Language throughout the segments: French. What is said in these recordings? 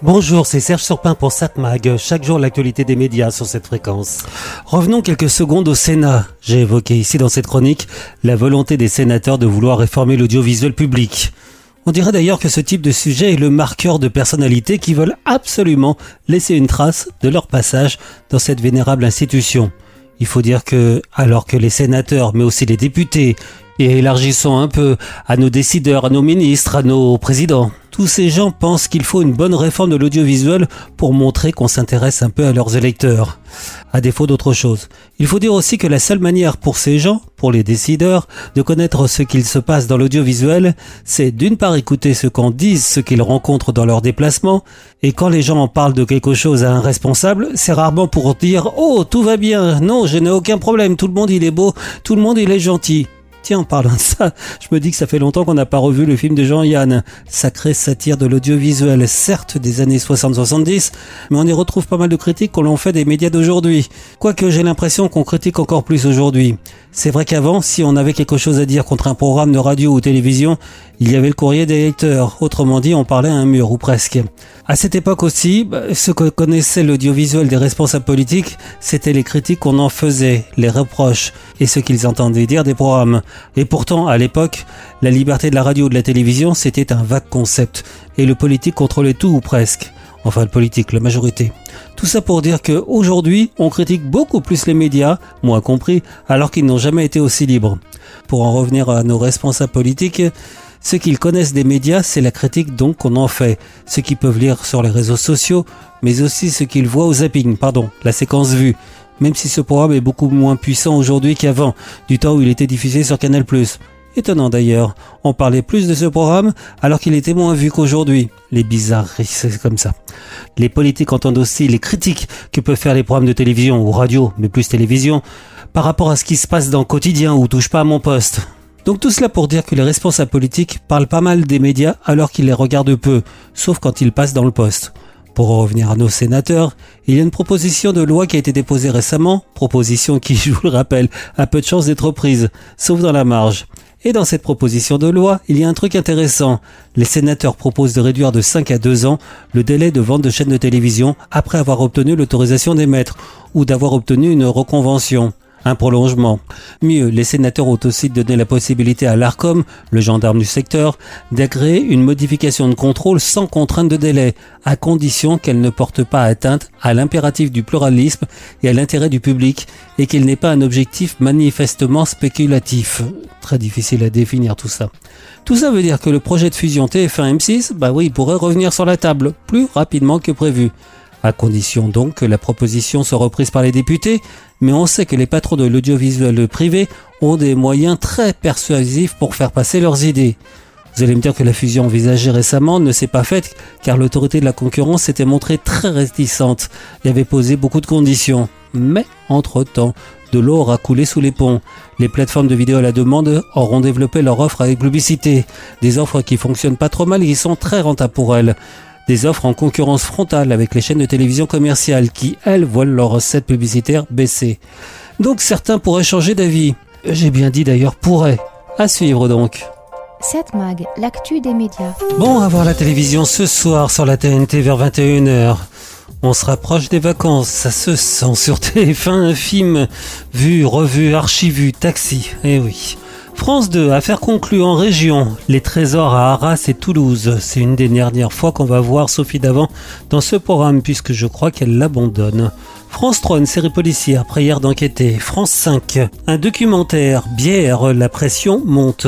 Bonjour, c'est Serge Surpin pour SatMag. Chaque jour, l'actualité des médias sur cette fréquence. Revenons quelques secondes au Sénat. J'ai évoqué ici dans cette chronique la volonté des sénateurs de vouloir réformer l'audiovisuel public. On dirait d'ailleurs que ce type de sujet est le marqueur de personnalités qui veulent absolument laisser une trace de leur passage dans cette vénérable institution. Il faut dire que, alors que les sénateurs, mais aussi les députés, et élargissons un peu à nos décideurs, à nos ministres, à nos présidents. Tous ces gens pensent qu'il faut une bonne réforme de l'audiovisuel pour montrer qu'on s'intéresse un peu à leurs électeurs, à défaut d'autre chose. Il faut dire aussi que la seule manière pour ces gens, pour les décideurs, de connaître ce qu'il se passe dans l'audiovisuel, c'est d'une part écouter ce qu'en disent ce qu'ils rencontrent dans leurs déplacements, et quand les gens en parlent de quelque chose à un responsable, c'est rarement pour dire « Oh, tout va bien, non, je n'ai aucun problème, tout le monde il est beau, tout le monde il est gentil ». Tiens, en parlant de ça, je me dis que ça fait longtemps qu'on n'a pas revu le film de Jean-Yann. Sacré satire de l'audiovisuel, certes des années 60-70, mais on y retrouve pas mal de critiques qu'on l'on fait des médias d'aujourd'hui. Quoique j'ai l'impression qu'on critique encore plus aujourd'hui. C'est vrai qu'avant, si on avait quelque chose à dire contre un programme de radio ou télévision, il y avait le courrier des lecteurs. Autrement dit, on parlait à un mur, ou presque. À cette époque aussi, bah, ce que connaissait l'audiovisuel des responsables politiques, c'était les critiques qu'on en faisait, les reproches, et ce qu'ils entendaient dire des programmes. Et pourtant, à l'époque, la liberté de la radio ou de la télévision, c'était un vague concept, et le politique contrôlait tout ou presque. Enfin, le politique, la majorité. Tout ça pour dire que aujourd'hui, on critique beaucoup plus les médias, moi compris, alors qu'ils n'ont jamais été aussi libres. Pour en revenir à nos responsables politiques, ce qu'ils connaissent des médias, c'est la critique donc qu'on en fait, ce qu'ils peuvent lire sur les réseaux sociaux, mais aussi ce qu'ils voient au zapping, pardon, la séquence vue. Même si ce programme est beaucoup moins puissant aujourd'hui qu'avant, du temps où il était diffusé sur Canal+. Étonnant d'ailleurs, on parlait plus de ce programme alors qu'il était moins vu qu'aujourd'hui. Les bizarreries, c'est comme ça. Les politiques entendent aussi les critiques que peuvent faire les programmes de télévision ou radio, mais plus télévision, par rapport à ce qui se passe dans le quotidien ou touche pas à mon poste. Donc tout cela pour dire que les responsables politiques parlent pas mal des médias alors qu'ils les regardent peu, sauf quand ils passent dans le poste. Pour revenir à nos sénateurs, il y a une proposition de loi qui a été déposée récemment, proposition qui, je vous le rappelle, a peu de chances d'être prise, sauf dans la marge. Et dans cette proposition de loi, il y a un truc intéressant. Les sénateurs proposent de réduire de 5 à 2 ans le délai de vente de chaînes de télévision après avoir obtenu l'autorisation d'émettre ou d'avoir obtenu une reconvention un prolongement. Mieux, les sénateurs ont aussi donné la possibilité à l'ARCOM, le gendarme du secteur, d'agréer une modification de contrôle sans contrainte de délai, à condition qu'elle ne porte pas atteinte à l'impératif du pluralisme et à l'intérêt du public, et qu'elle n'ait pas un objectif manifestement spéculatif. Très difficile à définir tout ça. Tout ça veut dire que le projet de fusion TF1-M6, bah oui, pourrait revenir sur la table, plus rapidement que prévu à condition donc que la proposition soit reprise par les députés, mais on sait que les patrons de l'audiovisuel privé ont des moyens très persuasifs pour faire passer leurs idées. Vous allez me dire que la fusion envisagée récemment ne s'est pas faite car l'autorité de la concurrence s'était montrée très réticente et avait posé beaucoup de conditions. Mais, entre-temps, de l'eau aura coulé sous les ponts. Les plateformes de vidéo à la demande auront développé leur offre avec publicité. Des offres qui fonctionnent pas trop mal et qui sont très rentables pour elles des offres en concurrence frontale avec les chaînes de télévision commerciales qui, elles, voient leurs recettes publicitaires baisser. Donc certains pourraient changer d'avis. J'ai bien dit d'ailleurs pourraient. À suivre donc. 7 Mag, l'actu des médias. Bon, à voir la télévision ce soir sur la TNT vers 21h. On se rapproche des vacances, ça se sent sur TF1 un film vu, revu, archivu, taxi. Eh oui. France 2, affaire conclue en région. Les trésors à Arras et Toulouse. C'est une des dernières fois qu'on va voir Sophie Davant dans ce programme puisque je crois qu'elle l'abandonne. France 3, une série policière, prière d'enquêter. France 5, un documentaire, bière, la pression monte.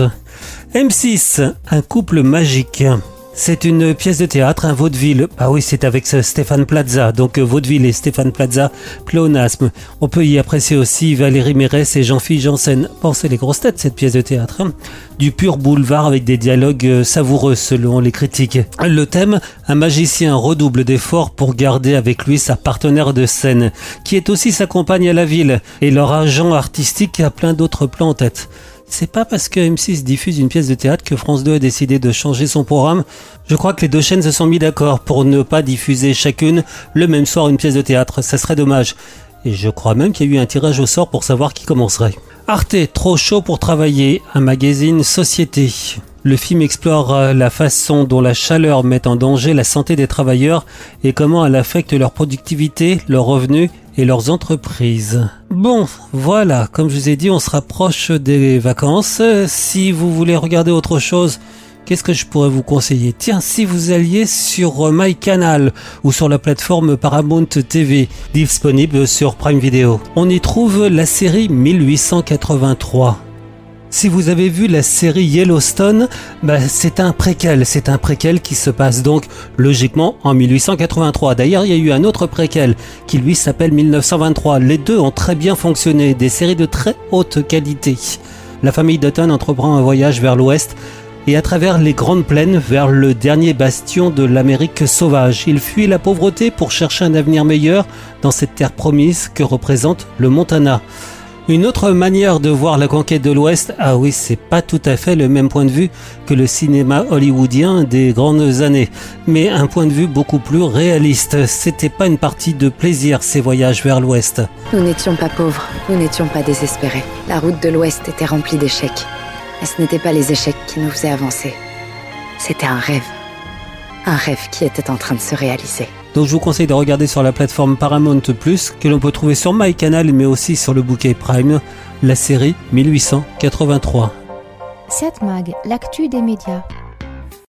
M6, un couple magique. C'est une pièce de théâtre, un vaudeville. Ah oui, c'est avec Stéphane Plaza. Donc euh, vaudeville et Stéphane Plaza, pléonasme. On peut y apprécier aussi Valérie Mérès et Jean-Philippe Janssen. Pensez les grosses têtes, cette pièce de théâtre. Hein. Du pur boulevard avec des dialogues euh, savoureux selon les critiques. Le thème, un magicien redouble d'efforts pour garder avec lui sa partenaire de scène, qui est aussi sa compagne à la ville, et leur agent artistique a plein d'autres plans en tête. C'est pas parce que M6 diffuse une pièce de théâtre que France 2 a décidé de changer son programme. Je crois que les deux chaînes se sont mis d'accord pour ne pas diffuser chacune le même soir une pièce de théâtre. Ça serait dommage. Et je crois même qu'il y a eu un tirage au sort pour savoir qui commencerait. Arte, trop chaud pour travailler. Un magazine Société. Le film explore euh, la façon dont la chaleur met en danger la santé des travailleurs et comment elle affecte leur productivité, leurs revenus et leurs entreprises. Bon, voilà, comme je vous ai dit, on se rapproche des vacances. Si vous voulez regarder autre chose, qu'est-ce que je pourrais vous conseiller? Tiens, si vous alliez sur MyCanal ou sur la plateforme Paramount TV, disponible sur Prime Video, on y trouve la série 1883. Si vous avez vu la série Yellowstone, bah, c'est un préquel, c'est un préquel qui se passe donc logiquement en 1883. D'ailleurs, il y a eu un autre préquel qui lui s'appelle 1923. Les deux ont très bien fonctionné, des séries de très haute qualité. La famille Dutton entreprend un voyage vers l'ouest et à travers les grandes plaines vers le dernier bastion de l'Amérique sauvage. Il fuit la pauvreté pour chercher un avenir meilleur dans cette terre promise que représente le Montana. Une autre manière de voir la conquête de l'Ouest, ah oui, c'est pas tout à fait le même point de vue que le cinéma hollywoodien des grandes années, mais un point de vue beaucoup plus réaliste. C'était pas une partie de plaisir ces voyages vers l'Ouest. Nous n'étions pas pauvres, nous n'étions pas désespérés. La route de l'Ouest était remplie d'échecs. Et ce n'étaient pas les échecs qui nous faisaient avancer. C'était un rêve. Un rêve qui était en train de se réaliser. Donc je vous conseille de regarder sur la plateforme Paramount Plus, que l'on peut trouver sur MyCanal mais aussi sur le bouquet Prime, la série 1883. 7 Mag, l'actu des médias.